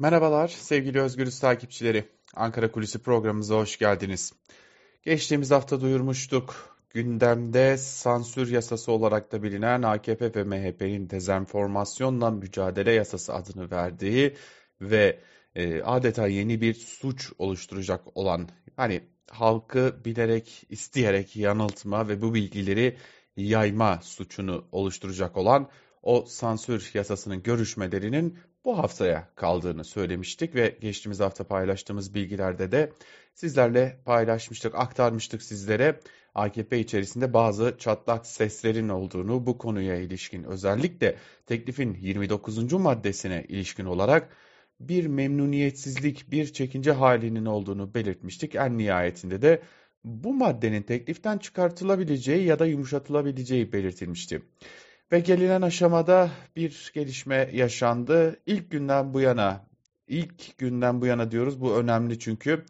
Merhabalar sevgili Özgürüz takipçileri. Ankara Kulisi programımıza hoş geldiniz. Geçtiğimiz hafta duyurmuştuk. Gündemde sansür yasası olarak da bilinen AKP ve MHP'nin dezenformasyonla mücadele yasası adını verdiği ve e, adeta yeni bir suç oluşturacak olan hani halkı bilerek isteyerek yanıltma ve bu bilgileri yayma suçunu oluşturacak olan o sansür yasasının görüşmelerinin bu haftaya kaldığını söylemiştik ve geçtiğimiz hafta paylaştığımız bilgilerde de sizlerle paylaşmıştık, aktarmıştık sizlere. AKP içerisinde bazı çatlak seslerin olduğunu bu konuya ilişkin özellikle teklifin 29. maddesine ilişkin olarak bir memnuniyetsizlik, bir çekince halinin olduğunu belirtmiştik. En nihayetinde de bu maddenin tekliften çıkartılabileceği ya da yumuşatılabileceği belirtilmişti. Ve gelinen aşamada bir gelişme yaşandı. İlk günden bu yana, ilk günden bu yana diyoruz bu önemli çünkü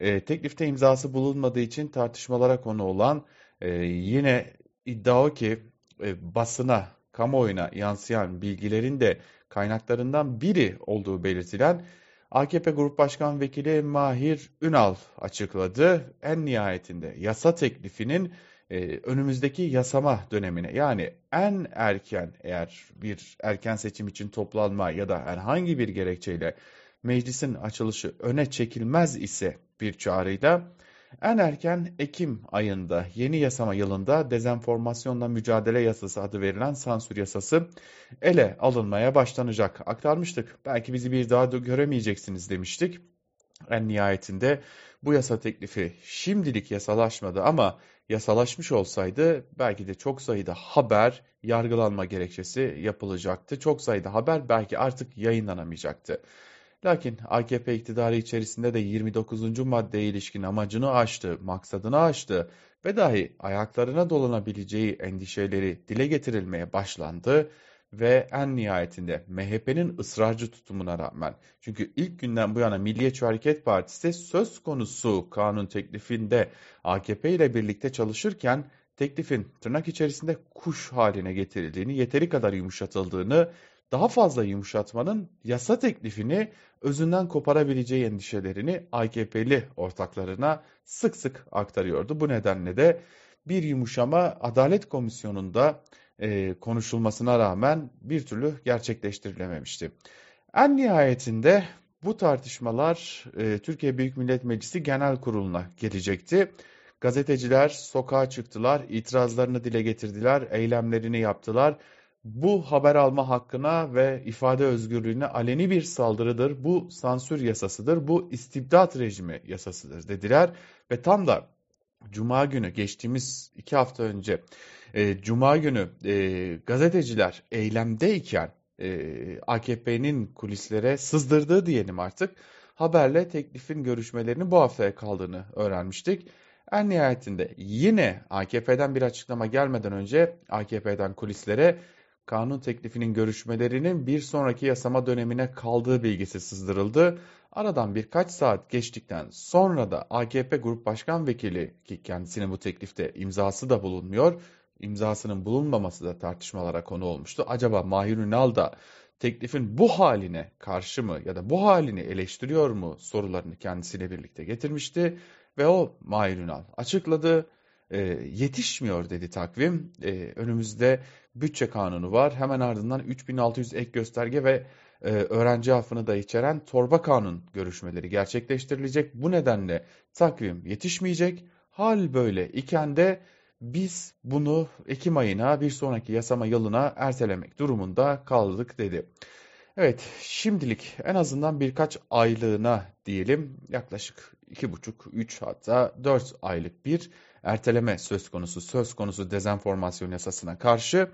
e, teklifte imzası bulunmadığı için tartışmalara konu olan e, yine iddia o ki e, basına, kamuoyuna yansıyan bilgilerin de kaynaklarından biri olduğu belirtilen AKP Grup Başkan Vekili Mahir Ünal açıkladı. En nihayetinde yasa teklifinin e, önümüzdeki yasama dönemine yani en erken eğer bir erken seçim için toplanma ya da herhangi bir gerekçeyle meclisin açılışı öne çekilmez ise bir çağrıyla en erken Ekim ayında yeni yasama yılında dezenformasyonla mücadele yasası adı verilen sansür yasası ele alınmaya başlanacak. Aktarmıştık. Belki bizi bir daha göremeyeceksiniz demiştik. En nihayetinde bu yasa teklifi şimdilik yasalaşmadı ama yasalaşmış olsaydı belki de çok sayıda haber yargılanma gerekçesi yapılacaktı. Çok sayıda haber belki artık yayınlanamayacaktı. Lakin AKP iktidarı içerisinde de 29. maddeye ilişkin amacını aştı, maksadını aştı ve dahi ayaklarına dolanabileceği endişeleri dile getirilmeye başlandı ve en nihayetinde MHP'nin ısrarcı tutumuna rağmen çünkü ilk günden bu yana Milliyetçi Hareket Partisi söz konusu kanun teklifinde AKP ile birlikte çalışırken teklifin tırnak içerisinde kuş haline getirildiğini, yeteri kadar yumuşatıldığını, daha fazla yumuşatmanın yasa teklifini özünden koparabileceği endişelerini AKP'li ortaklarına sık sık aktarıyordu. Bu nedenle de bir yumuşama Adalet Komisyonu'nda e, konuşulmasına rağmen bir türlü gerçekleştirilememişti. En nihayetinde bu tartışmalar e, Türkiye Büyük Millet Meclisi Genel Kurulu'na gelecekti. Gazeteciler sokağa çıktılar, itirazlarını dile getirdiler, eylemlerini yaptılar. Bu haber alma hakkına ve ifade özgürlüğüne aleni bir saldırıdır. Bu sansür yasasıdır, bu istibdat rejimi yasasıdır dediler. Ve tam da Cuma günü geçtiğimiz iki hafta önce e, Cuma günü e, gazeteciler eylemdeyken e, AKP'nin kulislere sızdırdığı diyelim artık haberle teklifin görüşmelerinin bu haftaya kaldığını öğrenmiştik. En nihayetinde yine AKP'den bir açıklama gelmeden önce AKP'den kulislere kanun teklifinin görüşmelerinin bir sonraki yasama dönemine kaldığı bilgisi sızdırıldı. Aradan birkaç saat geçtikten sonra da AKP Grup Başkan Vekili ki kendisinin bu teklifte imzası da bulunmuyor imzasının bulunmaması da tartışmalara konu olmuştu. Acaba Mahir Ünal da teklifin bu haline karşı mı ya da bu halini eleştiriyor mu sorularını kendisiyle birlikte getirmişti. Ve o Mahir Ünal açıkladı. E, yetişmiyor dedi takvim. E, önümüzde bütçe kanunu var. Hemen ardından 3600 ek gösterge ve e, öğrenci affını da içeren torba kanun görüşmeleri gerçekleştirilecek. Bu nedenle takvim yetişmeyecek. Hal böyle iken de biz bunu Ekim ayına bir sonraki yasama yılına ertelemek durumunda kaldık dedi. Evet şimdilik en azından birkaç aylığına diyelim yaklaşık 2,5-3 hatta 4 aylık bir erteleme söz konusu söz konusu dezenformasyon yasasına karşı.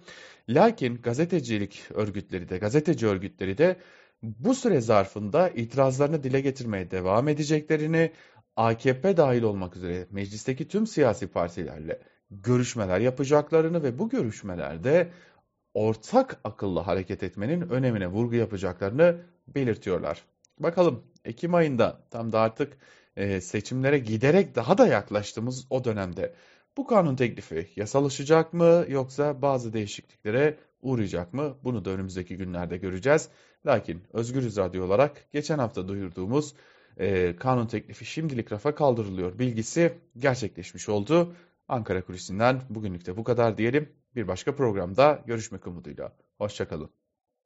Lakin gazetecilik örgütleri de gazeteci örgütleri de bu süre zarfında itirazlarını dile getirmeye devam edeceklerini AKP dahil olmak üzere meclisteki tüm siyasi partilerle görüşmeler yapacaklarını ve bu görüşmelerde ortak akılla hareket etmenin önemine vurgu yapacaklarını belirtiyorlar. Bakalım Ekim ayında tam da artık e, seçimlere giderek daha da yaklaştığımız o dönemde bu kanun teklifi yasalaşacak mı yoksa bazı değişikliklere uğrayacak mı? Bunu da önümüzdeki günlerde göreceğiz. Lakin Özgürüz Radyo olarak geçen hafta duyurduğumuz e, kanun teklifi şimdilik rafa kaldırılıyor bilgisi gerçekleşmiş oldu. Ankara Kulisi'nden bugünlük de bu kadar diyelim. Bir başka programda görüşmek umuduyla. Hoşçakalın.